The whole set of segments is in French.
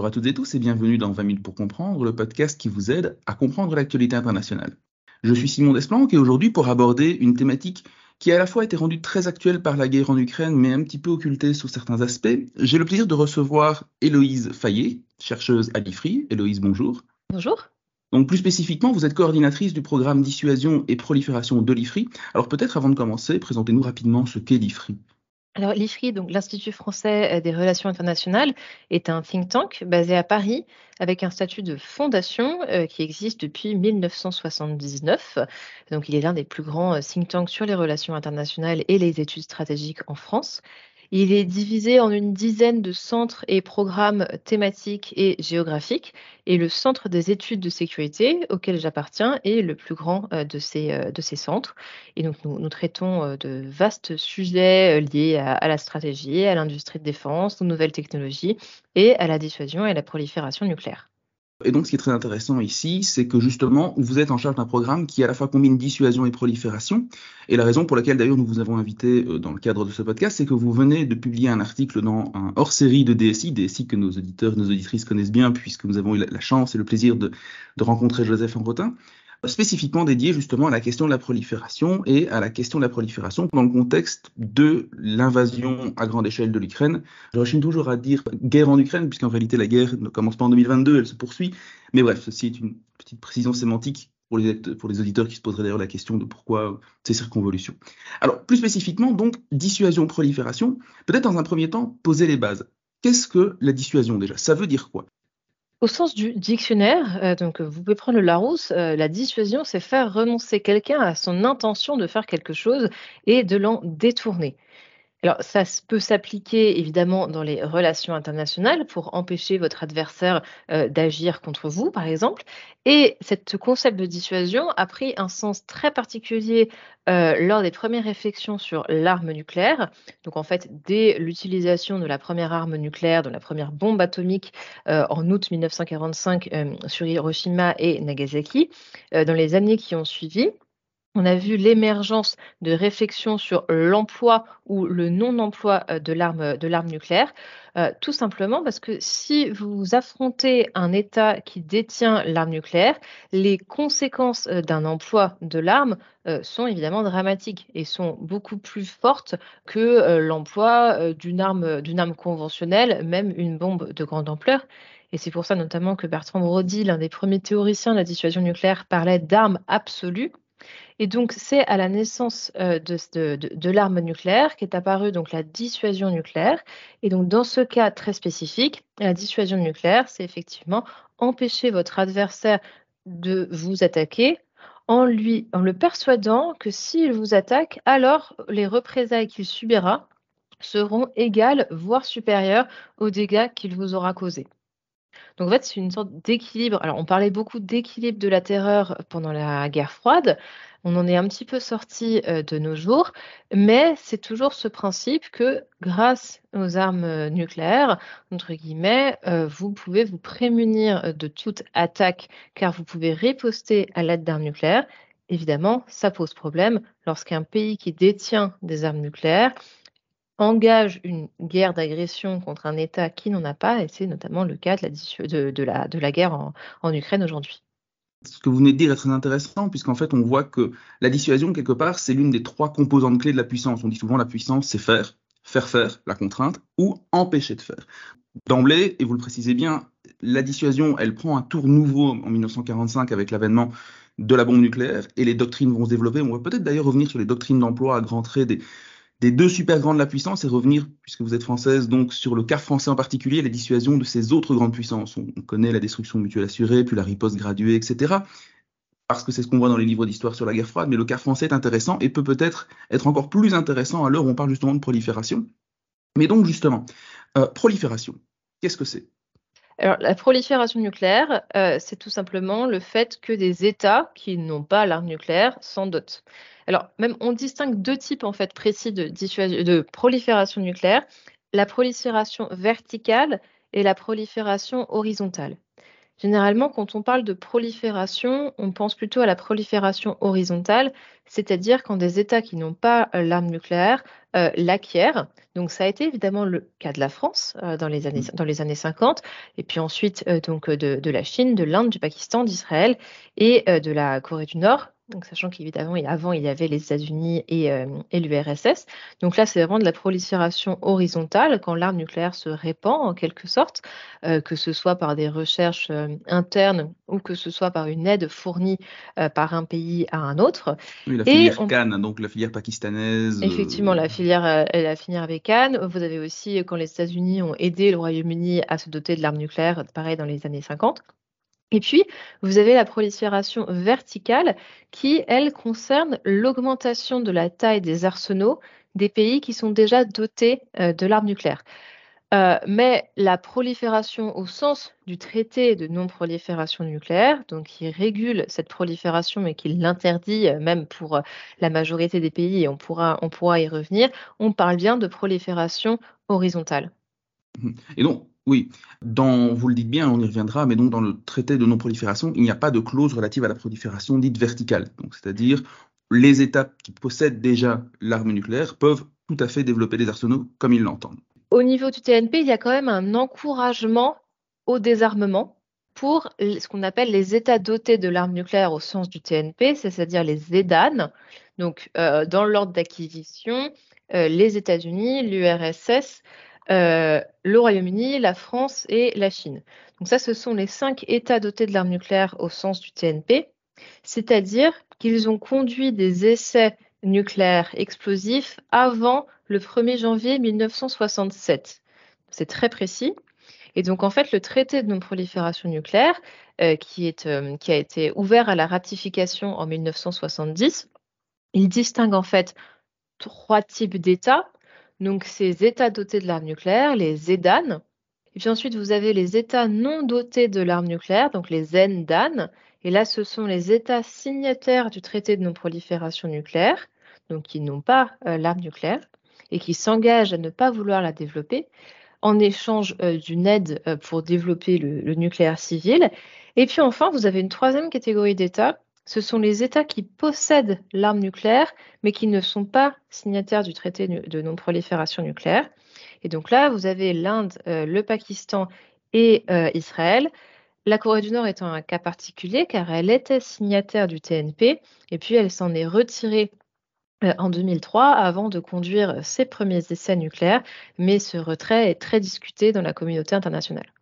Bonjour à toutes et tous et bienvenue dans 20 minutes pour comprendre, le podcast qui vous aide à comprendre l'actualité internationale. Je suis Simon Desplanques et aujourd'hui pour aborder une thématique qui a à la fois été rendue très actuelle par la guerre en Ukraine mais un petit peu occultée sous certains aspects, j'ai le plaisir de recevoir Héloïse Fayet, chercheuse à l'IFRI. Héloïse, bonjour. Bonjour. Donc plus spécifiquement, vous êtes coordinatrice du programme dissuasion et prolifération de l'IFRI. Alors peut-être avant de commencer, présentez-nous rapidement ce qu'est l'IFRI. Alors l'IFRI, donc l'Institut français euh, des relations internationales, est un think tank basé à Paris avec un statut de fondation euh, qui existe depuis 1979. Donc il est l'un des plus grands euh, think tanks sur les relations internationales et les études stratégiques en France. Il est divisé en une dizaine de centres et programmes thématiques et géographiques. Et le centre des études de sécurité auquel j'appartiens est le plus grand euh, de ces, euh, de ces centres. Et donc, nous, nous traitons euh, de vastes sujets liés à, à la stratégie, à l'industrie de défense, aux nouvelles technologies et à la dissuasion et à la prolifération nucléaire. Et donc, ce qui est très intéressant ici, c'est que justement, vous êtes en charge d'un programme qui à la fois combine dissuasion et prolifération. Et la raison pour laquelle d'ailleurs nous vous avons invité euh, dans le cadre de ce podcast, c'est que vous venez de publier un article dans un hors-série de DSI, DSI que nos auditeurs, nos auditrices connaissent bien, puisque nous avons eu la chance et le plaisir de, de rencontrer Joseph Enrotin spécifiquement dédié justement à la question de la prolifération et à la question de la prolifération dans le contexte de l'invasion à grande échelle de l'Ukraine. Je rechine toujours à dire guerre en Ukraine, puisqu'en réalité la guerre ne commence pas en 2022, elle se poursuit. Mais bref, ceci est une petite précision sémantique pour les, pour les auditeurs qui se poseraient d'ailleurs la question de pourquoi ces circonvolutions. Alors, plus spécifiquement, donc, dissuasion, prolifération, peut-être dans un premier temps, poser les bases. Qu'est-ce que la dissuasion déjà? Ça veut dire quoi? Au sens du dictionnaire, euh, donc vous pouvez prendre le Larousse, euh, la dissuasion, c'est faire renoncer quelqu'un à son intention de faire quelque chose et de l'en détourner. Alors, ça peut s'appliquer évidemment dans les relations internationales pour empêcher votre adversaire euh, d'agir contre vous, par exemple. Et ce concept de dissuasion a pris un sens très particulier euh, lors des premières réflexions sur l'arme nucléaire. Donc, en fait, dès l'utilisation de la première arme nucléaire, de la première bombe atomique euh, en août 1945 sur Hiroshima et Nagasaki, dans les années qui ont suivi, on a vu l'émergence de réflexions sur l'emploi ou le non-emploi euh, de l'arme nucléaire, euh, tout simplement parce que si vous affrontez un État qui détient l'arme nucléaire, les conséquences euh, d'un emploi de l'arme sont évidemment dramatiques et sont beaucoup plus fortes que l'emploi d'une arme, conventionnelle, même une bombe de grande ampleur. Et c'est pour ça notamment que Bertrand Brody, l'un des premiers théoriciens de la dissuasion nucléaire, parlait d'armes absolues et donc, c'est à la naissance euh, de, l'arme nucléaire qu'est apparue donc la dissuasion nucléaire. Et donc, dans ce cas très spécifique, la dissuasion nucléaire, c'est effectivement empêcher votre adversaire de vous attaquer en, lui, en le persuadant que s'il vous attaque, alors les représailles qu'il subira seront égales, voire supérieures aux dégâts qu'il vous aura causés. Donc en fait, c'est une sorte d'équilibre. Alors on parlait beaucoup d'équilibre de la terreur pendant la guerre froide. On en est un petit peu sorti euh, de nos jours, mais c'est toujours ce principe que grâce aux armes euh, nucléaires, entre guillemets, euh, vous pouvez vous prémunir de toute attaque car vous pouvez riposter à l'aide d'armes nucléaires. Évidemment, ça pose problème lorsqu'un pays qui détient des armes nucléaires engage une guerre d'agression contre un État qui n'en a pas, et c'est notamment le cas de la, guerre en Ukraine aujourd'hui. Ce que vous venez de dire est très intéressant, puisqu'en fait, on voit que la dissuasion, quelque part, c'est l'une des trois composantes clés de la puissance. On dit souvent la puissance, c'est faire, faire faire, la contrainte, ou empêcher de faire. D'emblée, et vous le précisez bien, la dissuasion, elle prend un tour nouveau en 1945 avec l'avènement de la bombe nucléaire, et les doctrines vont se développer. On va peut-être d'ailleurs revenir sur les doctrines d'emploi à grands traits des, des deux super grandes de la puissance et revenir, puisque vous êtes française, donc sur le cas français en particulier, la dissuasion de ces autres grandes puissances. On, connaît la destruction mutuelle assurée, puis la riposte graduée, etc. Parce que c'est ce qu'on voit dans les livres d'histoire sur la guerre froide, mais le cas français est intéressant et peut peut-être être encore plus intéressant à l'heure où on parle justement de prolifération. Mais donc justement, euh, prolifération, qu'est-ce que c'est? Alors, la prolifération nucléaire, euh, c'est tout simplement le fait que des États qui n'ont pas l'arme nucléaire s'en dotent. Alors, même on distingue deux types en fait précis de, de prolifération nucléaire la prolifération verticale et la prolifération horizontale. Généralement, quand on parle de prolifération, on pense plutôt à la prolifération horizontale, c'est-à-dire quand des États qui n'ont pas euh, l'arme nucléaire euh, l'acquièrent. Donc ça a été évidemment le cas de la France euh, dans, les années, mmh. dans les années 50, et puis ensuite donc de, de, la Chine, de l'Inde, du Pakistan, d'Israël et de la Corée du Nord donc, sachant qu'évidemment, avant, il y avait les États-Unis et, euh, l'URSS. Donc là, c'est vraiment de la prolifération horizontale quand l'arme nucléaire se répand en quelque sorte, euh, que ce soit par des recherches euh, internes ou que ce soit par une aide fournie par un pays à un autre. Oui, la filière Cannes, donc la filière pakistanaise. Effectivement, la filière, la filière avec Cannes. Vous avez aussi quand les États-Unis ont aidé le Royaume-Uni à se doter de l'arme nucléaire, pareil dans les années 50. Et puis, vous avez la prolifération verticale qui, elle, concerne l'augmentation de la taille des arsenaux des pays qui sont déjà dotés euh, de l'arme nucléaire. Euh, mais la prolifération au sens du traité de non-prolifération nucléaire, donc qui régule cette prolifération mais qui l'interdit euh, même pour la majorité des pays, et on pourra, on pourra y revenir, on parle bien de prolifération horizontale. Et donc, oui, vous le dites bien, on y reviendra, mais donc dans le traité de non-prolifération, il n'y a pas de clause relative à la prolifération dite verticale. C'est-à-dire, les États qui possèdent déjà l'arme nucléaire peuvent tout à fait développer des arsenaux comme ils l'entendent. Au niveau du TNP, il y a quand même un encouragement au désarmement pour ce qu'on appelle les États dotés de l'arme nucléaire au sens du TNP, c'est-à-dire les EDAN. Donc, euh, dans l'ordre d'acquisition, euh, les États-Unis, l'URSS, euh, le Royaume-Uni, la France et la Chine. Donc ça, ce sont les cinq États dotés de l'arme nucléaire au sens du TNP, c'est-à-dire qu'ils ont conduit des essais nucléaires explosifs avant le 1er janvier 1967. C'est très précis. Et donc, en fait, le traité de non-prolifération nucléaire, euh, qui, euh, qui a été ouvert à la ratification en 1970, il distingue en fait trois types d'États donc, ces États dotés de l'arme nucléaire, les EDAN. Et puis ensuite, vous avez les États non dotés de l'arme nucléaire, donc les ENDAN. Et là, ce sont les États signataires du traité de non-prolifération nucléaire, donc qui n'ont pas euh, l'arme nucléaire et qui s'engagent à ne pas vouloir la développer en échange euh, d'une aide euh, pour développer le, nucléaire civil. Et puis enfin, vous avez une troisième catégorie d'États ce sont les États qui possèdent l'arme nucléaire, mais qui ne sont pas signataires du traité de non-prolifération nucléaire. Et donc là, vous avez l'Inde, euh, le Pakistan et euh, Israël. La Corée du Nord étant un cas particulier, car elle était signataire du TNP, et puis elle s'en est retirée euh, en 2003 avant de conduire ses premiers essais nucléaires, mais ce retrait est très discuté dans la communauté internationale.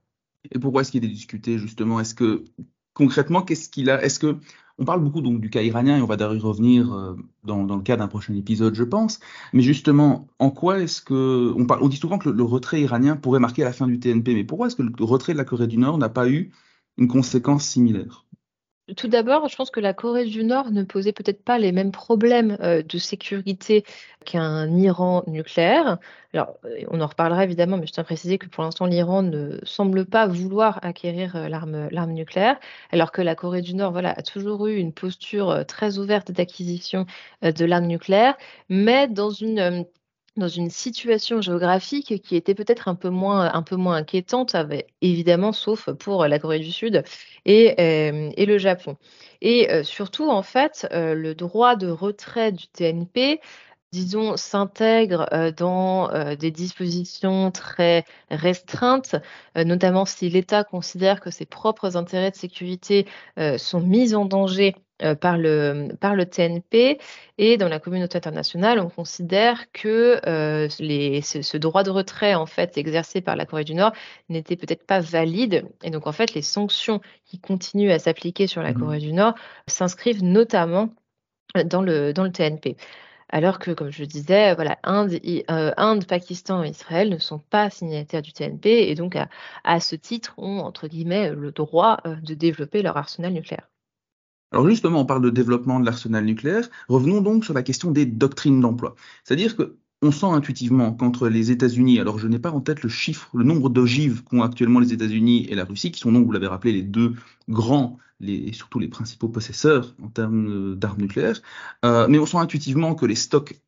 Et pourquoi est-ce qu'il est discuté justement? Est-ce que concrètement, qu'est-ce qu'il a? Est-ce que on parle beaucoup donc du cas iranien et on va d'ailleurs y revenir euh, dans, le cas d'un prochain épisode, je pense. Mais justement, en quoi est-ce que on, dit souvent que le, retrait iranien pourrait marquer la fin du TNP, mais pourquoi est-ce que le retrait de la Corée du Nord n'a pas eu une conséquence similaire? Tout d'abord, je pense que la Corée du Nord ne posait peut-être pas les mêmes problèmes euh, de sécurité qu'un Iran nucléaire. Alors, euh, on en reparlera évidemment, mais je tiens à préciser que pour l'instant, l'Iran ne semble pas vouloir acquérir euh, l'arme nucléaire, alors que la Corée du Nord voilà, a toujours eu une posture très ouverte d'acquisition de l'arme nucléaire, mais dans une dans une situation géographique qui était peut-être un peu moins un peu moins inquiétante, évidemment, sauf pour la Corée du Sud et, euh, et le Japon. Et euh, surtout, en fait, euh, le droit de retrait du TNP disons, s'intègre dans des dispositions très restreintes, notamment si l'État considère que ses propres intérêts de sécurité sont mis en danger euh, par, le, par le TNP et dans la communauté internationale, on considère que euh, les, ce, droit de retrait en fait exercé par la Corée du Nord n'était peut-être pas valide et donc en fait les sanctions qui continuent à s'appliquer sur la mmh Corée du Nord s'inscrivent notamment dans le, dans le TNP. Alors que, comme je le disais, voilà, Inde, euh, Inde, Pakistan et Israël ne sont pas signataires du TNP et donc à, à ce titre ont entre guillemets le droit de développer leur arsenal nucléaire. Alors justement, on parle de développement de l'arsenal nucléaire. Revenons donc sur la question des doctrines d'emploi. C'est-à-dire que on sent intuitivement qu'entre les États-Unis, alors je n'ai pas en tête le chiffre, le nombre d'ogives qu'ont actuellement les États-Unis et la Russie, qui sont donc, vous l'avez rappelé, les deux grands et surtout les principaux possesseurs en termes d'armes nucléaires, euh, mais on sent intuitivement que les stocks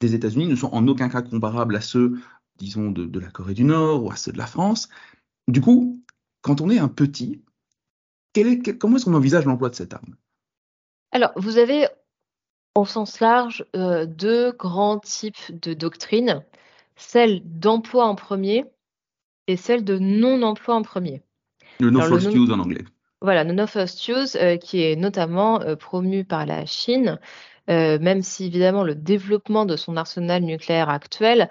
des États-Unis ne sont en aucun cas comparables à ceux, disons, de, de la Corée du Nord ou à ceux de la France. Du coup, quand on est un petit, comment est-ce qu'on envisage l'emploi de cette arme? Alors, vous avez au sens large euh, deux grands types de doctrines, celle d'emploi en premier et celle de non-emploi en premier. Le no first use en anglais. Voilà, le no first use, euh, qui est notamment euh, promu par la Chine, même si évidemment le développement de son arsenal nucléaire actuel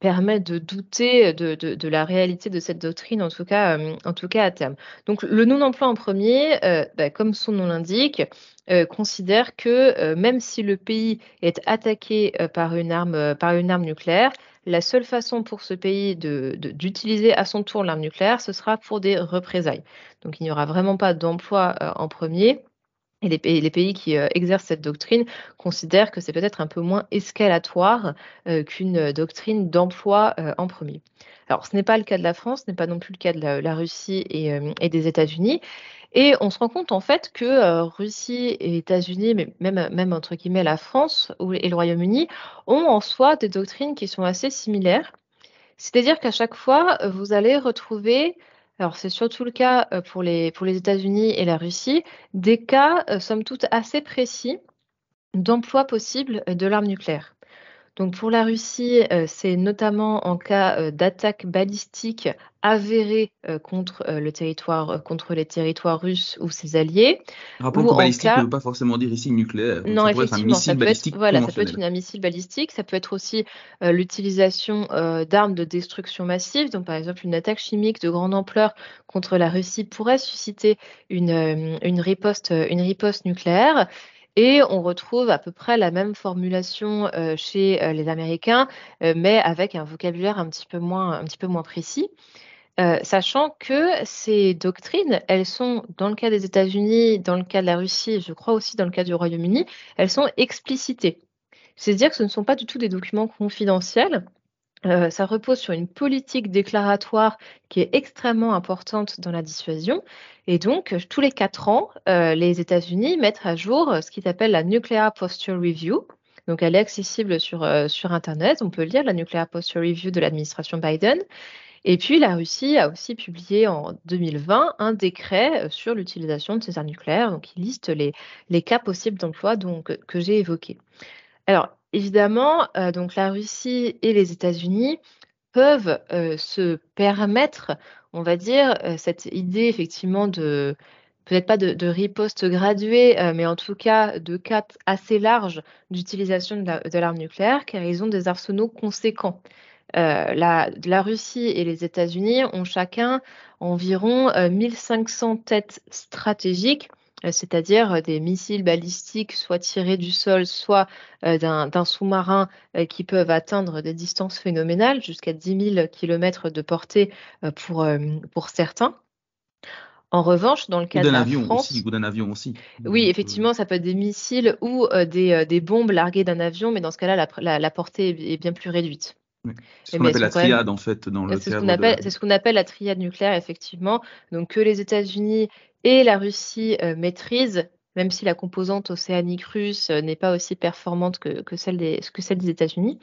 permet de douter de, de, la réalité de cette doctrine, en tout cas, euh, en tout cas à terme. Donc le non-emploi en premier, euh, bah, comme son nom l'indique, euh, considère que même si le pays est attaqué par, une arme, par une arme nucléaire, la seule façon pour ce pays d'utiliser à son tour l'arme nucléaire, ce sera pour des représailles. Donc il n'y aura vraiment pas d'emploi en premier. Et les pays, qui euh, exercent cette doctrine considèrent que c'est peut-être un peu moins escalatoire euh, qu'une doctrine d'emploi euh, en premier. Alors, ce n'est pas le cas de la France, ce n'est pas non plus le cas de la, Russie et, des États-Unis. Et on se rend compte en fait que Russie et États-Unis, mais même, même entre guillemets la France et le Royaume-Uni, ont en soi des doctrines qui sont assez similaires. C'est-à-dire qu'à chaque fois, vous allez retrouver alors, c'est surtout le cas euh, pour les, États-Unis et la Russie, des cas, euh, somme toute, assez précis d'emploi possible de l'arme nucléaire. Donc pour la Russie, euh, c'est notamment en cas euh, d'attaque balistique avérée euh, contre le territoire, contre les territoires russes ou ses alliés. Rappelons que balistique ne veut pas forcément dire ici nucléaire. Non, effectivement, ça peut, être, voilà, ça peut être un missile balistique, ça peut être aussi l'utilisation d'armes de destruction massive. Donc par exemple, une attaque chimique de grande ampleur contre la Russie pourrait susciter une, une, riposte, une riposte nucléaire. Et on retrouve à peu près la même formulation euh, chez euh, les Américains, euh, mais avec un vocabulaire un petit peu moins, un petit peu moins précis. sachant que ces doctrines, elles sont, dans le cas des États-Unis, dans le cas de la Russie, je crois aussi dans le cas du Royaume-Uni, elles sont explicitées. C'est-à-dire que ce ne sont pas du tout des documents confidentiels, euh, ça repose sur une politique déclaratoire qui est extrêmement importante dans la dissuasion. Et donc, tous les quatre ans, euh, les États-Unis mettent à jour ce qu'ils appellent la Nuclear Posture Review. Donc, elle est accessible sur, euh, sur Internet. On peut lire la Nuclear Posture Review de l'administration Biden. Et puis, la Russie a aussi publié en 2020 un décret sur l'utilisation de ces armes nucléaires. Donc, il liste les, les cas possibles d'emploi que j'ai évoqués. Alors, évidemment, euh, donc la Russie et les États-Unis peuvent euh, se permettre, on va dire, euh, cette idée effectivement de peut-être pas de, riposte graduée, mais en tout cas de cas assez large d'utilisation de l'arme nucléaire, car ils ont des arsenaux conséquents. la, Russie et les États-Unis ont chacun environ 1500 têtes stratégiques euh, c'est-à-dire euh, des missiles balistiques soit tirés du sol, soit euh, d'un sous-marin qui peuvent atteindre des distances phénoménales, jusqu'à 10 000 km de portée pour, pour certains. En revanche, dans le cas la avion France, aussi, ou d'un avion aussi. Oui, effectivement, ça peut être des missiles ou des, des, bombes larguées d'un avion, mais dans ce cas-là, la, la, portée est, bien plus réduite. C'est ce qu'on appelle la triade en fait dans le C'est ce qu'on appelle, la triade nucléaire effectivement. Donc que les États-Unis et la Russie euh, maîtrise, même si la composante océanique russe euh, n'est pas aussi performante que, celle des, États-Unis.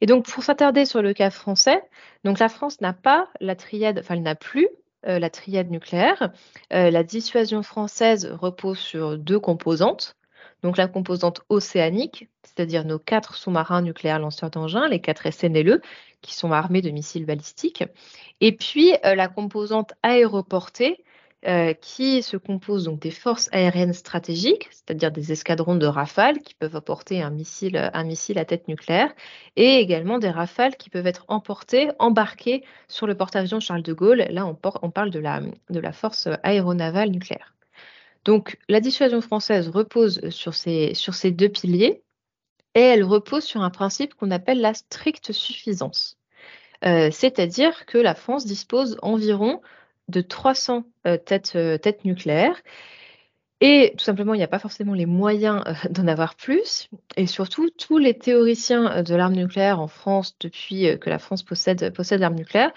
Et donc, pour s'attarder sur le cas français, la France n'a pas la triade, enfin, elle n'a plus euh, la triade nucléaire. la dissuasion française repose sur deux composantes. Donc, la composante océanique, c'est-à-dire nos quatre sous-marins nucléaires lanceurs d'engins, les quatre SNLE, qui sont armés de missiles balistiques. Et puis, la composante aéroportée, euh, qui se compose donc des forces aériennes stratégiques, c'est-à-dire des escadrons de rafales qui peuvent apporter un missile, à tête nucléaire, et également des rafales qui peuvent être emportées, embarquées sur le porte-avions Charles de Gaulle. Là, on, parle de la, force aéronavale nucléaire. Donc, la dissuasion française repose sur ces, sur ces deux piliers, et elle repose sur un principe qu'on appelle la stricte suffisance. Euh, c'est-à-dire que la France dispose environ de 300 euh, euh, têtes, nucléaires. Et tout simplement, il n'y a pas forcément les moyens euh, d'en avoir plus. Et surtout, tous les théoriciens de l'arme nucléaire en France, depuis que la France possède, possède l'arme nucléaire,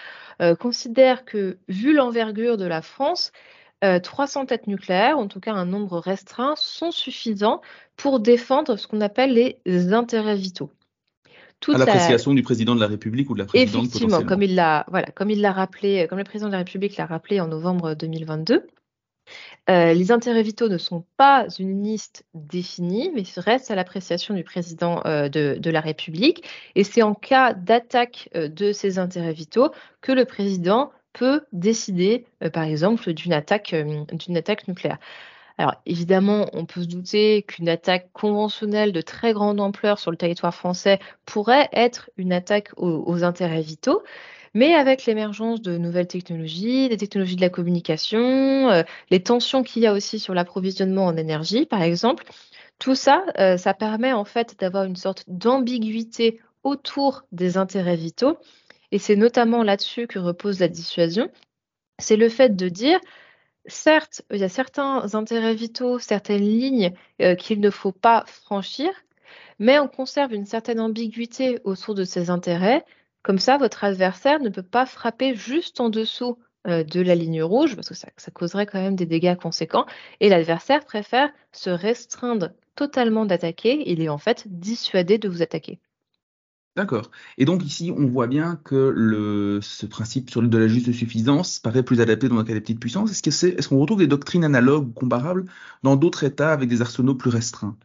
considèrent que, vu l'envergure de la France, 300 têtes nucléaires, en tout cas un nombre restreint, sont suffisants pour défendre ce qu'on appelle les intérêts vitaux à l'appréciation du président de la République ou de la présidente Effectivement, comme il l'a voilà, comme il l'a rappelé, comme le président de la République l'a rappelé en novembre 2022. Euh, les intérêts vitaux ne sont pas une liste définie, mais restent à l'appréciation du président euh, de, la République. Et c'est en cas d'attaque euh, de ces intérêts vitaux que le président peut décider, par exemple, d'une attaque, d'une attaque nucléaire. Alors évidemment, on peut se douter qu'une attaque conventionnelle de très grande ampleur sur le territoire français pourrait être une attaque aux intérêts vitaux. Mais avec l'émergence de nouvelles technologies, des technologies de la communication, euh, les tensions qu'il y a aussi sur l'approvisionnement en énergie, par exemple, tout ça, euh, ça permet en fait d'avoir une sorte d'ambiguïté autour des intérêts vitaux. Et c'est notamment là-dessus que repose la dissuasion. C'est le fait de dire, certes, il y a certains intérêts vitaux, certaines lignes euh, qu'il ne faut pas franchir, mais on conserve une certaine ambiguïté autour de ces intérêts comme ça, votre adversaire ne peut pas frapper juste en dessous euh, de la ligne rouge, parce que ça, causerait quand même des dégâts conséquents, et l'adversaire préfère se restreindre totalement d'attaquer, il est en fait dissuadé de vous attaquer. D'accord. Et donc ici, on voit bien que le, ce principe de la juste suffisance paraît plus adapté dans le cas des petites puissances. Est-ce qu'on retrouve des doctrines analogues ou comparables dans d'autres États avec des arsenaux plus restreints?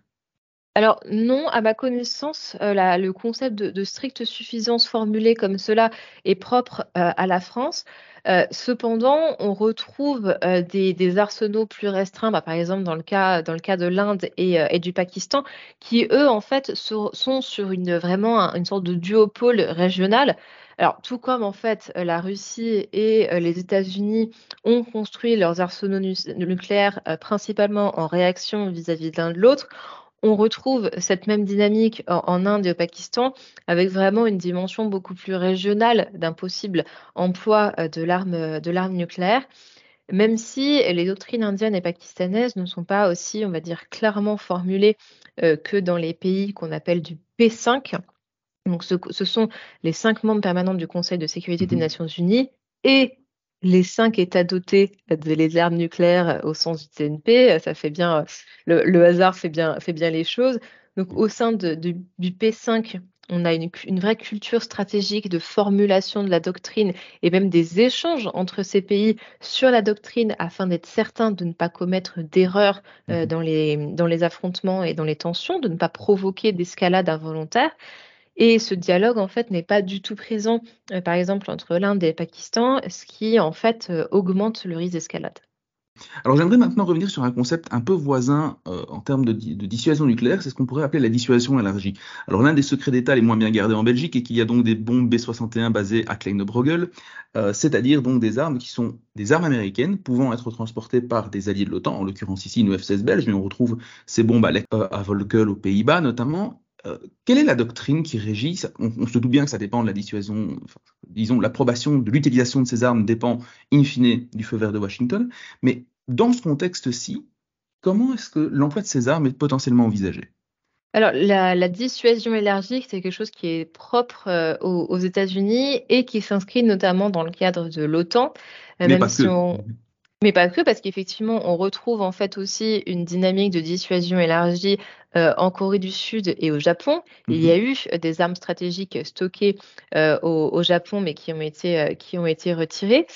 Alors non, à ma connaissance, euh, le concept de, stricte suffisance formulé comme cela est propre euh, à la France. Euh, cependant, on retrouve des, arsenaux plus restreints, bah, par exemple dans le cas, de l'Inde et, du Pakistan, qui eux en fait sont sur une vraiment une sorte de duopole régional. Alors, tout comme en fait la Russie et les États-Unis ont construit leurs arsenaux nucléaires principalement en réaction vis-à-vis de l'un de l'autre, on retrouve cette même dynamique en, Inde et au Pakistan avec vraiment une dimension beaucoup plus régionale d'un possible emploi euh, de l'arme de l'arme nucléaire. Même si les doctrines indiennes et pakistanaises ne sont pas aussi, on va dire, clairement formulées euh, que dans les pays qu'on appelle du P5, donc ce, ce, sont les cinq membres permanents du Conseil de sécurité des mmh Nations Unies et les cinq États dotés des armes nucléaires au sens du TNP, ça fait bien, le, hasard fait bien, fait bien les choses. Donc au sein du P5, on a une, vraie culture stratégique de formulation de la doctrine et même des échanges entre ces pays sur la doctrine afin d'être certain de ne pas commettre d'erreurs euh, mmh dans, les, dans les affrontements et dans les tensions, de ne pas provoquer d'escalade involontaire. Et ce dialogue, en fait, n'est pas du tout présent, euh, par exemple, entre l'Inde et le Pakistan, ce qui, en fait, euh, augmente le risque d'escalade. Alors j'aimerais maintenant revenir sur un concept un peu voisin euh, en termes de, dissuasion nucléaire, c'est ce qu'on pourrait appeler la dissuasion élargie. Alors l'un des secrets d'État les moins bien gardés en Belgique est qu'il y a donc des bombes B-61 basées à Kleine-Bruegel, c'est-à-dire donc des armes qui sont des armes américaines pouvant être transportées par des alliés de l'OTAN, en l'occurrence ici une F-16 belge, mais on retrouve ces bombes à, à Volkel aux Pays-Bas notamment, euh, quelle est la doctrine qui régit on, se doute bien que ça dépend de la dissuasion, disons, l'approbation de l'utilisation de ces armes dépend in fine du feu vert de Washington, mais dans ce contexte-ci, comment est-ce que l'emploi de ces armes est potentiellement envisagé? Alors, la, dissuasion élargie, c'est quelque chose qui est propre euh, aux, États-Unis et qui s'inscrit notamment dans le cadre de l'OTAN. Euh, même si on... Mais pas que, parce qu'effectivement, on retrouve en fait aussi une dynamique de dissuasion élargie euh, en Corée du Sud et au Japon. Il y a mhm. eu des armes stratégiques stockées euh, au, Japon, mais qui ont été, euh, qui ont été retirées.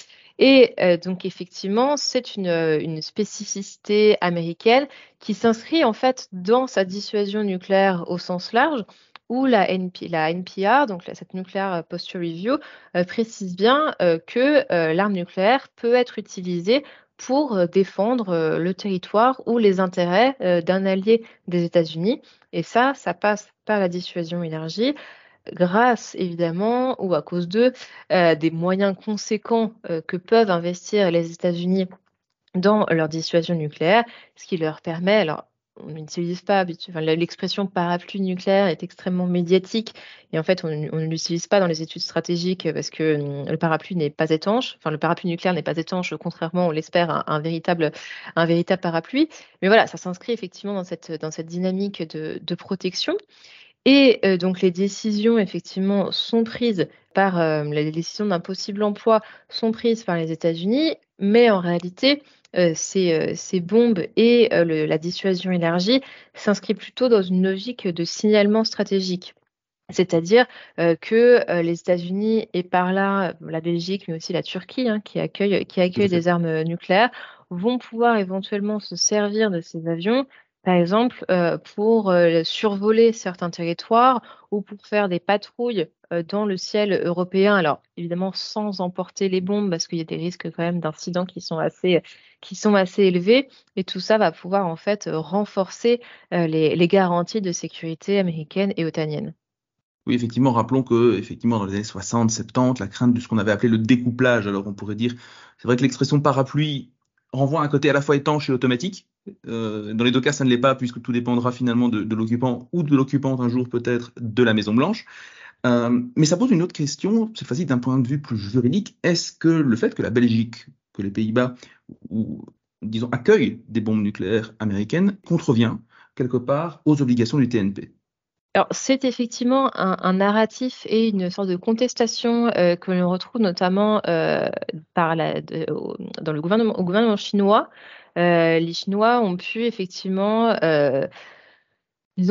Et donc effectivement, c'est une, une, spécificité américaine qui s'inscrit en fait dans sa dissuasion nucléaire au sens large, où la, NPR, donc cette Nuclear Posture Review, euh, précise bien euh, que euh, l'arme nucléaire peut être utilisée pour défendre le territoire ou les intérêts d'un allié des États-Unis. Et ça, ça passe par la dissuasion élargie grâce évidemment ou à cause de des moyens conséquents que peuvent investir les États-Unis dans leur dissuasion nucléaire, ce qui leur permet, alors on n'utilise pas, enfin, l'expression parapluie nucléaire est extrêmement médiatique et en fait on, ne l'utilise pas dans les études stratégiques parce que hum, le parapluie n'est pas étanche, enfin le parapluie nucléaire n'est pas étanche, contrairement on l'espère à un, véritable, un véritable parapluie. Mais voilà, ça s'inscrit effectivement dans cette, dans cette dynamique de, protection. Et euh, donc les décisions effectivement sont prises par euh, les décisions d'un possible emploi sont prises par les États-Unis, mais en réalité euh, ces, ces, bombes et la dissuasion élargie s'inscrit plutôt dans une logique de signalement stratégique. C'est-à-dire euh, que les États-Unis et par là la Belgique, mais aussi la Turquie, hein, qui accueille, qui accueille des armes nucléaires, vont pouvoir éventuellement se servir de ces avions par exemple, euh, pour euh, survoler certains territoires ou pour faire des patrouilles euh, dans le ciel européen. Alors, évidemment, sans emporter les bombes, parce qu'il y a des risques quand même d'incidents qui sont assez qui sont assez élevés. Et tout ça va pouvoir en fait renforcer les, les garanties de sécurité américaines et otaniennes. Oui, effectivement, rappelons que effectivement dans les années 60, 70, la crainte de ce qu'on avait appelé le découplage. Alors on pourrait dire, c'est vrai que l'expression parapluie renvoie à un côté à la fois étanche et automatique. Euh, dans les deux cas, ça ne l'est pas, puisque tout dépendra finalement de, l'occupant ou de l'occupante un jour peut-être de la Maison Blanche. Euh, mais ça pose une autre question, c'est facile d'un point de vue plus juridique. Est-ce que le fait que la Belgique, que les Pays-Bas, ou disons accueillent des bombes nucléaires américaines contrevient quelque part aux obligations du TNP alors, c'est effectivement un, narratif et une sorte de contestation euh, que l'on retrouve notamment euh, la, dans le gouvernement, au gouvernement chinois. Euh, les Chinois ont pu effectivement,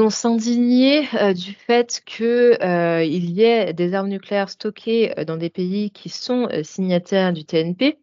s'indigner du fait qu'il y ait des armes nucléaires stockées dans des pays qui sont signataires du TNP.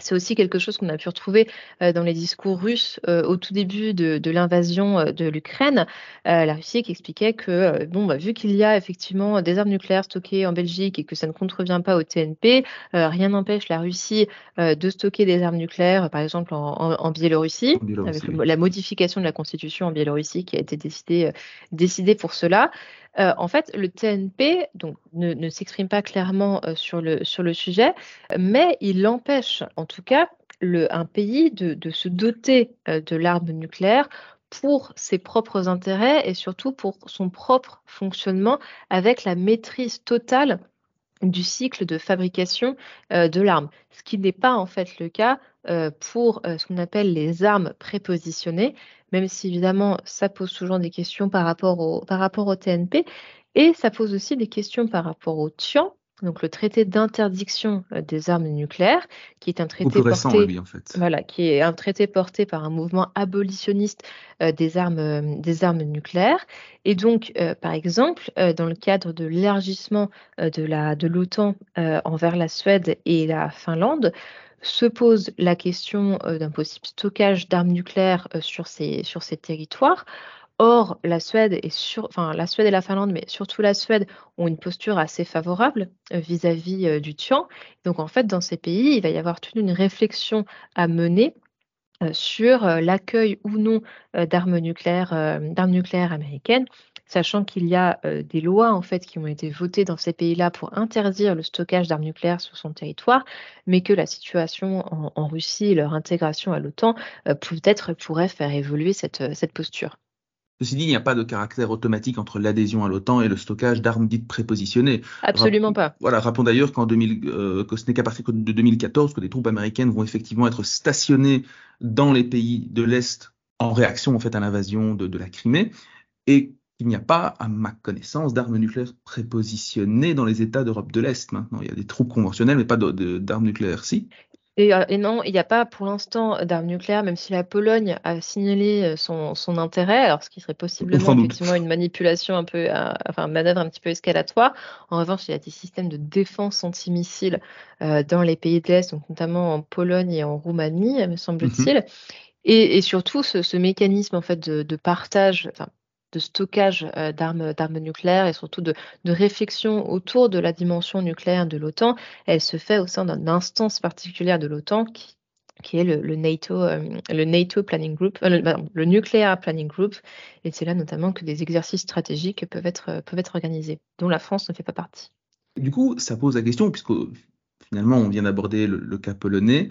C'est aussi quelque chose qu'on a pu retrouver euh, dans les discours russes euh, au tout début de, l'invasion euh, de l'Ukraine. la Russie qui expliquait que, bon, bah, vu qu'il y a effectivement des armes nucléaires stockées en Belgique et que ça ne contrevient pas au TNP, rien n'empêche la Russie de stocker des armes nucléaires, par exemple en, Biélorussie, avec la modification de la constitution en Biélorussie qui a été décidée, décidée pour cela. Euh, en fait, le TNP ne, s'exprime pas clairement euh, sur, le, sujet, mais il empêche en tout cas un pays de, de se doter euh, de l'arme nucléaire pour ses propres intérêts et surtout pour son propre fonctionnement avec la maîtrise totale du cycle de fabrication de l'arme, ce qui n'est pas en fait le cas pour ce qu'on appelle les armes prépositionnées, même si évidemment ça pose toujours des questions par rapport au, par rapport au TNP, et ça pose aussi des questions par rapport au TIAN, donc le traité d'interdiction euh, des armes nucléaires, qui est un traité porté, en fait. voilà, qui est un traité porté par un mouvement abolitionniste euh, des armes euh, des armes nucléaires. Et donc, par exemple, dans le cadre de l'élargissement de la de l'OTAN envers la Suède et la Finlande, se pose la question d'un possible stockage d'armes nucléaires sur ces sur ces territoires. Or, la Suède, et sur, la Suède et la Finlande, mais surtout la Suède, ont une posture assez favorable euh, vis-à-vis euh, du Tian. Donc, en fait, dans ces pays, il va y avoir toute une réflexion à mener euh, sur l'accueil ou non d'armes nucléaires américaines, sachant qu'il y a des lois en fait qui ont été votées dans ces pays-là pour interdire le stockage d'armes nucléaires sur son territoire, mais que la situation en, Russie et leur intégration à l'OTAN peut-être pourrait faire évoluer cette posture. Ceci dit, il n'y a pas de caractère automatique entre l'adhésion à l'OTAN et le stockage d'armes dites prépositionnées. Absolument pas. Voilà, rappelons d'ailleurs qu'en 2000, euh, que ce n'est qu'à partir de 2014 que des troupes américaines vont effectivement être stationnées dans les pays de l'Est en réaction en fait à l'invasion de, de la Crimée et qu'il n'y a pas, à ma connaissance, d'armes nucléaires prépositionnées dans les États d'Europe de l'Est maintenant. Il y a des troupes conventionnelles, mais pas d'armes nucléaires, si. Euh, et, non, il n'y a pas pour l'instant d'armes nucléaires, même si la Pologne a signalé euh, son, intérêt, alors ce qui serait possiblement effectivement une manipulation un peu, euh, enfin une manœuvre un petit peu escalatoire. En revanche, il y a des systèmes de défense antimissiles dans les pays de l'Est, donc notamment en Pologne et en Roumanie, me semble-t-il. Mhm. Et, surtout, ce, mécanisme en fait de, partage, de stockage euh, d'armes, nucléaires et surtout de, réflexion autour de la dimension nucléaire de l'OTAN, elle se fait au sein d'une instance particulière de l'OTAN qui, est le, NATO, euh, le NATO Planning Group, euh, le, le, Nuclear Planning Group, et c'est là notamment que des exercices stratégiques peuvent être organisés, dont la France ne fait pas partie. Du coup, ça pose la question, puisque finalement on vient d'aborder le, cas polonais.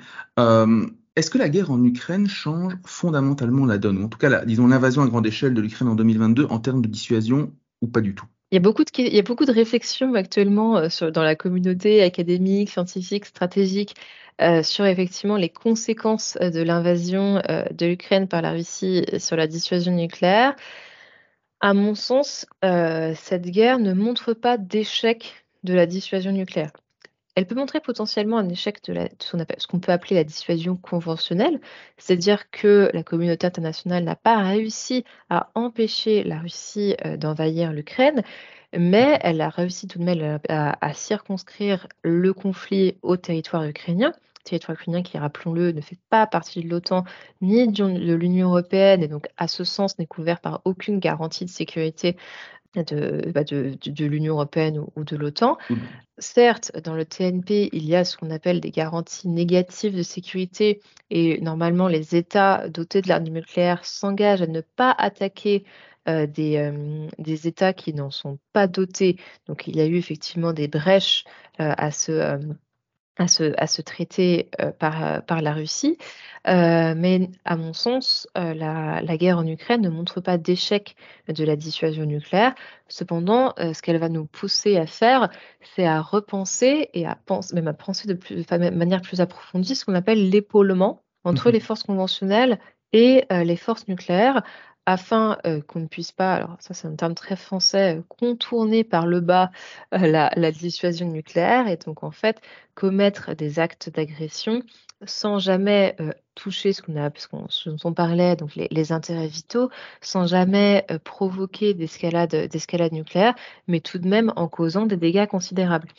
Est-ce que la guerre en Ukraine change fondamentalement la donne, ou en tout cas, disons, l'invasion à grande échelle de l'Ukraine en 2022 en termes de dissuasion, ou pas du tout? Il y, a beaucoup de, réflexions actuellement euh, dans la communauté académique, scientifique, stratégique euh, sur effectivement les conséquences euh, de l'invasion de l'Ukraine par la Russie sur la dissuasion nucléaire. À mon sens, cette guerre ne montre pas d'échec de la dissuasion nucléaire. Elle peut montrer potentiellement un échec de, ce qu'on peut appeler la dissuasion conventionnelle, c'est-à-dire que la communauté internationale n'a pas réussi à empêcher la Russie euh, d'envahir l'Ukraine, mais elle a réussi tout de même à, circonscrire le conflit au territoire ukrainien. territoire ukrainien qui, rappelons-le, ne fait pas partie de l'OTAN ni de l'Union européenne et donc à ce sens n'est couvert par aucune garantie de sécurité de, bah, de, de, l'Union européenne ou, de l'OTAN. Mmh. Certes, dans le TNP, il y a ce qu'on appelle des garanties négatives de sécurité et normalement les États dotés de l'arme nucléaire s'engagent à ne pas attaquer euh, des, euh, des, États qui n'en sont pas dotés. Donc il y a eu effectivement des brèches euh, à ce à se, à se traiter euh, par, euh, par la Russie. Euh, mais à mon sens, la, la, guerre en Ukraine ne montre pas d'échec de la dissuasion nucléaire. Cependant, ce qu'elle va nous pousser à faire, c'est à repenser et à penser, même à penser de, plus, de manière plus approfondie ce qu'on appelle l'épaulement entre mmh les forces conventionnelles et les forces nucléaires afin qu'on ne puisse pas, alors ça c'est un terme très français, contourner par le bas la, dissuasion nucléaire et donc en fait commettre des actes d'agression sans jamais toucher ce qu'on a, parce qu'on, on parlait, donc les, intérêts vitaux, sans jamais provoquer d'escalade, nucléaire, mais tout de même en causant des dégâts considérables.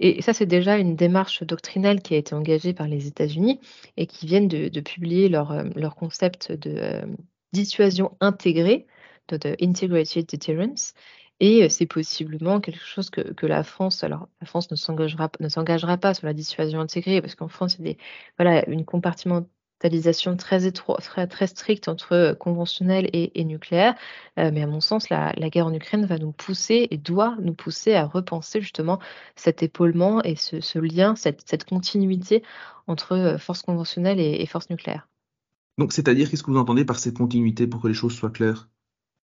Et ça, c'est déjà une démarche doctrinale qui a été engagée par les États-Unis et qui viennent de, publier leur, leur concept de, dissuasion intégrée, de, Integrated Deterrence. Et euh, c'est possiblement quelque chose que, la France, alors la France ne s'engagera, ne s'engagera pas sur la dissuasion intégrée, parce qu'en France, il y a des, voilà, une compartimentalisation très, étroite, très, très stricte entre euh, conventionnel et, nucléaire. Euh, mais à mon sens, la, guerre en Ukraine va nous pousser et doit nous pousser à repenser justement cet épaulement et ce, lien, cette, continuité entre forces conventionnelles et, et forces nucléaires. Donc, c'est-à-dire, qu'est-ce que vous entendez par cette continuité pour que les choses soient claires?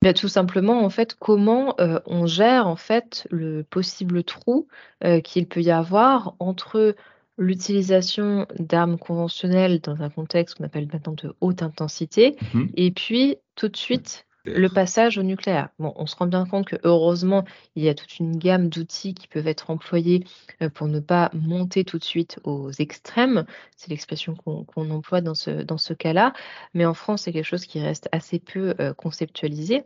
Bah, tout simplement, en fait, comment euh, on gère en fait le possible trou euh, qu'il peut y avoir entre l'utilisation d'armes conventionnelles dans un contexte qu'on appelle maintenant de haute intensité, mmh et puis tout de suite le passage au nucléaire. Bon, on se rend bien compte que heureusement, il y a toute une gamme d'outils qui peuvent être employés euh, pour ne pas monter tout de suite aux extrêmes. C'est l'expression qu'on emploie dans ce, cas-là. Mais en France, c'est quelque chose qui reste assez peu euh, conceptualisé.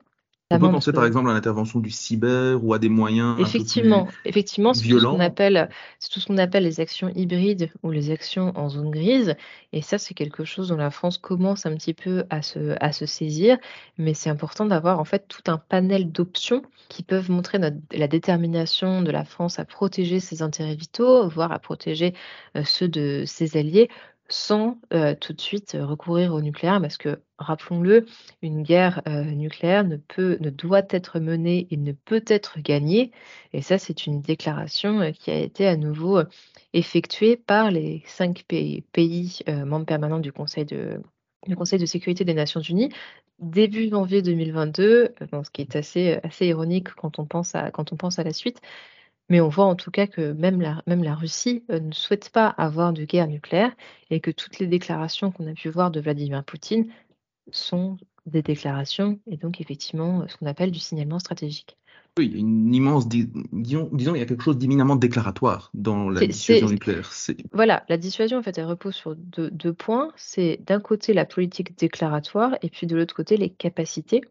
On peut penser par exemple à l'intervention du cyber ou à des moyens effectivement, effectivement, c'est tout ce qu'on appelle, c'est tout ce qu'on appelle les actions hybrides ou les actions en zone grise. Et ça, c'est quelque chose dont la France commence un petit peu à se, à se saisir. Mais c'est important d'avoir en fait tout un panel d'options qui peuvent montrer la détermination de la France à protéger ses intérêts vitaux, voire à protéger euh, ceux de ses alliés sans tout de suite recourir au nucléaire, parce que, rappelons-le, une guerre nucléaire ne, peut, ne doit être menée et ne peut être gagnée. Et ça, c'est une déclaration qui a été à nouveau effectuée par les cinq pays, membres permanents du Conseil de, sécurité des Nations Unies début janvier 2022, ce qui est assez, ironique quand on pense à la suite. Mais on voit en tout cas que même la, même la Russie euh, ne souhaite pas avoir de guerre nucléaire et que toutes les déclarations qu'on a pu voir de Vladimir Poutine sont des déclarations et donc effectivement ce qu'on appelle du signalement stratégique. Oui, il y a une immense, disons, disons, il y a quelque chose d'éminemment déclaratoire dans la dissuasion nucléaire. Voilà, la dissuasion en fait elle repose sur deux, deux points. C'est d'un côté la politique déclaratoire et puis de l'autre côté les capacités.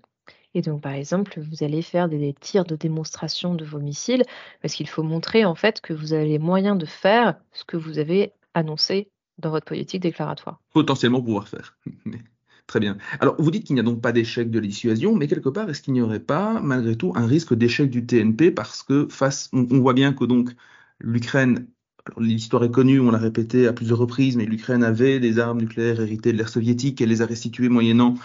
Et donc, par exemple, vous allez faire des, tirs de démonstration de vos missiles parce qu'il faut montrer en fait que vous avez les moyens de faire ce que vous avez annoncé dans votre politique déclaratoire. Potentiellement pouvoir faire. Très bien. Alors, vous dites qu'il n'y a donc pas d'échec de dissuasion, mais quelque part, est-ce qu'il n'y aurait pas, malgré tout, un risque d'échec du TNP parce que face, on, voit bien que l'Ukraine, l'histoire est connue, on l'a répété à plusieurs reprises, mais l'Ukraine avait des armes nucléaires héritées de l'ère soviétique, elle les a restituées moyennant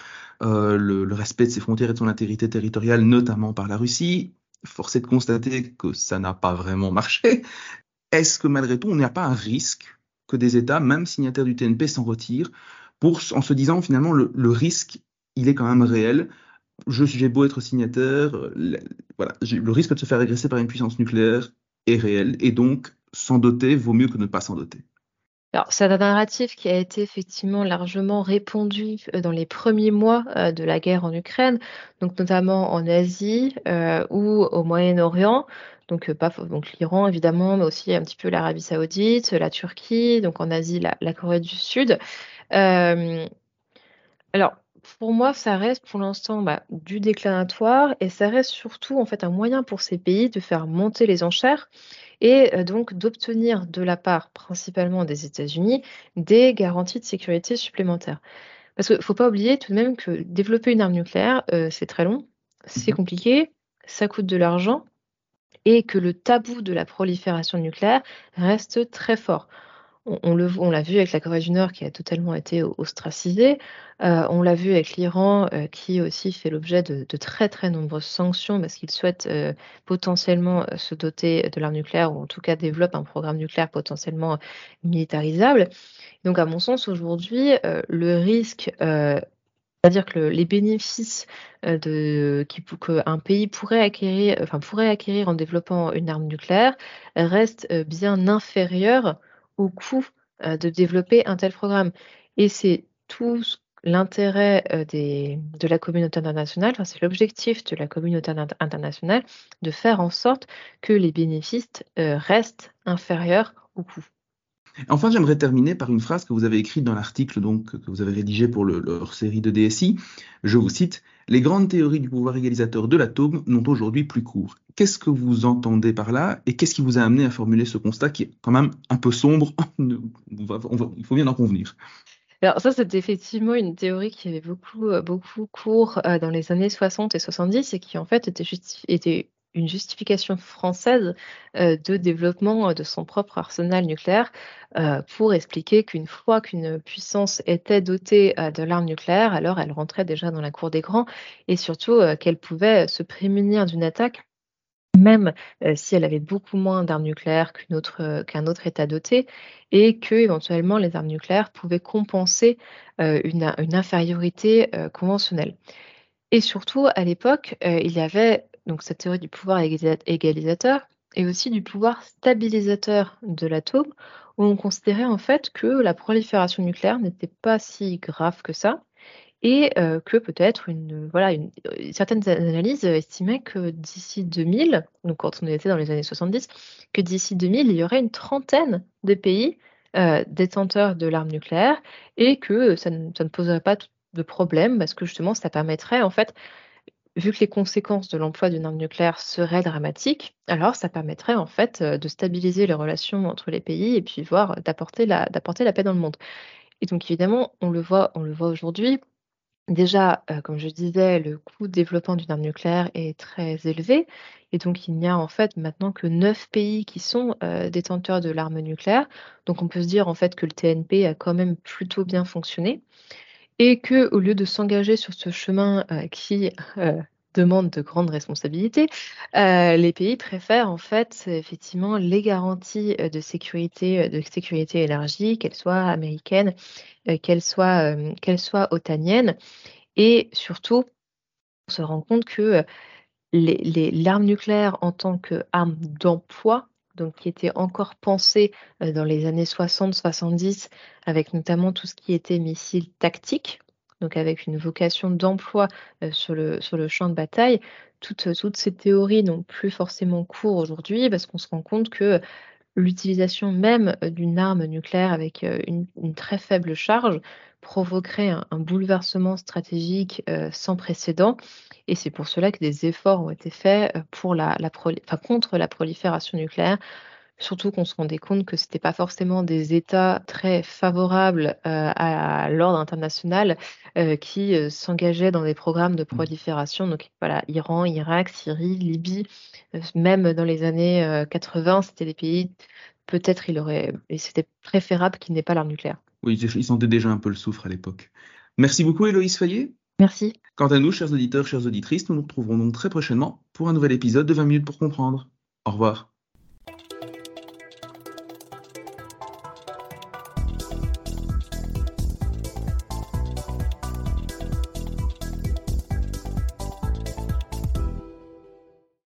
euh, le, respect de ses frontières et de son intégrité territoriale, notamment par la Russie. Force est de constater que ça n'a pas vraiment marché. Est-ce que malgré tout, on n'a pas un risque que des États, même signataires du TNP, s'en retirent en se disant finalement le, risque, il est quand même réel. J'ai beau être signataire, le, voilà, le risque de se faire agresser par une puissance nucléaire est réel et donc s'en doter vaut mieux que ne pas s'en doter. Alors, c'est un narratif qui a été effectivement largement répandu euh, dans les premiers mois euh, de la guerre en Ukraine, donc notamment en Asie euh, ou au Moyen-Orient. Donc, pas donc l'Iran évidemment, mais aussi un petit peu l'Arabie Saoudite, la Turquie, donc en Asie la, Corée du Sud. alors, pour moi, ça reste pour l'instant bah, du déclinatoire et ça reste surtout en fait un moyen pour ces pays de faire monter les enchères et euh, donc d'obtenir de la part principalement des États-Unis des garanties de sécurité supplémentaires. Parce qu'il ne faut pas oublier tout de même que développer une arme nucléaire, euh, c'est très long, c'est mmh compliqué, ça coûte de l'argent et que le tabou de la prolifération nucléaire reste très fort. On, l'a vu avec la Corée du Nord qui a totalement été ostracisée. Euh, on l'a vu avec l'Iran euh, qui aussi fait l'objet de, très très nombreuses sanctions parce qu'il souhaite euh, potentiellement se doter de l'arme nucléaire ou en tout cas développe un programme nucléaire potentiellement militarisable. Donc à mon sens aujourd'hui, le risque c'est-à-dire que les bénéfices qu'un pays pourrait acquérir en développant une arme nucléaire restent bien inférieurs au coût de développer un tel programme. Et c'est tout l'intérêt de la communauté internationale, enfin, c'est l'objectif de la communauté internationale de faire en sorte que les bénéfices restent inférieurs au coût. Enfin, j'aimerais terminer par une phrase que vous avez écrite dans l'article que vous avez rédigé pour leur série de DSI. Je vous cite Les grandes théories du pouvoir égalisateur de l'atome n'ont aujourd'hui plus cours. Qu'est-ce que vous entendez par là et qu'est-ce qui vous a amené à formuler ce constat qui est quand même un peu sombre Il faut bien en convenir. Alors ça, c'est effectivement une théorie qui avait beaucoup, euh, beaucoup cours euh, dans les années 60 et 70 et qui en fait était, était une justification française euh, de développement euh, de son propre arsenal nucléaire euh, pour expliquer qu'une fois qu'une puissance était dotée de l'arme nucléaire, alors elle rentrait déjà dans la cour des grands et surtout qu'elle pouvait se prémunir d'une attaque même si elle avait beaucoup moins d'armes nucléaires qu'un autre, État doté, et que éventuellement les armes nucléaires pouvaient compenser une, une, infériorité conventionnelle. Et surtout, à l'époque, il y avait donc cette théorie du pouvoir égalisateur, et aussi du pouvoir stabilisateur de l'atome, où on considérait en fait que la prolifération nucléaire n'était pas si grave que ça, et euh, que peut-être une voilà une, certaines analyses estimaient que d'ici 2000, donc quand on était dans les années 70, que d'ici 2000 il y aurait une trentaine de pays euh, détenteurs de l'arme nucléaire et que ça ne poserait pas de problème parce que justement ça permettrait en fait vu que les conséquences de l'emploi d'une arme nucléaire seraient dramatiques, alors ça permettrait en fait euh, de stabiliser les relations entre les pays et puis voir d'apporter la, d'apporter la paix dans le monde. Et donc évidemment, on le voit, aujourd'hui. Déjà, euh, comme je disais, le coût de développement d'une arme nucléaire est très élevé. Et donc, il n'y a en fait maintenant que neuf pays qui sont euh, détenteurs de l'arme nucléaire. Donc, on peut se dire en fait que le TNP a quand même plutôt bien fonctionné et que au lieu de s'engager sur ce chemin euh, qui euh, demande de grandes responsabilités, euh, les pays préfèrent en fait effectivement les garanties de sécurité, de sécurité élargie, qu'elles soient américaines, qu'elles soient, qu'elles soient otaniennes, et surtout on se rend compte que l'arme nucléaire en tant qu'arme d'emploi donc qui était encore pensé euh, dans les années 60-70, avec notamment tout ce qui était missiles tactiques, donc avec une vocation d'emploi euh, sur, le, champ de bataille. Toutes, toutes ces théories n'ont plus forcément cours aujourd'hui parce qu'on se rend compte que l'utilisation même euh, d'une arme nucléaire avec une, très faible charge provoquerait un, bouleversement stratégique sans précédent. Et c'est pour cela que des efforts ont été faits pour la, la contre la prolifération nucléaire, surtout qu'on se rendait compte que ce n'était pas forcément des États très favorables à, l'ordre international qui s'engageaient dans des programmes de prolifération. Donc voilà, Iran, Irak, Syrie, Libye, même dans les années 80, c'était des pays, peut-être il aurait, c'était préférable qu'il n'ait pas l'arme nucléaire. Oui, ils sentaient déjà un peu le souffre à l'époque. Merci beaucoup, Héloïse Fayet. Merci. Quant à nous, chers auditeurs, chères auditrices, nous nous retrouverons donc très prochainement pour un nouvel épisode de 20 minutes pour comprendre. Au revoir.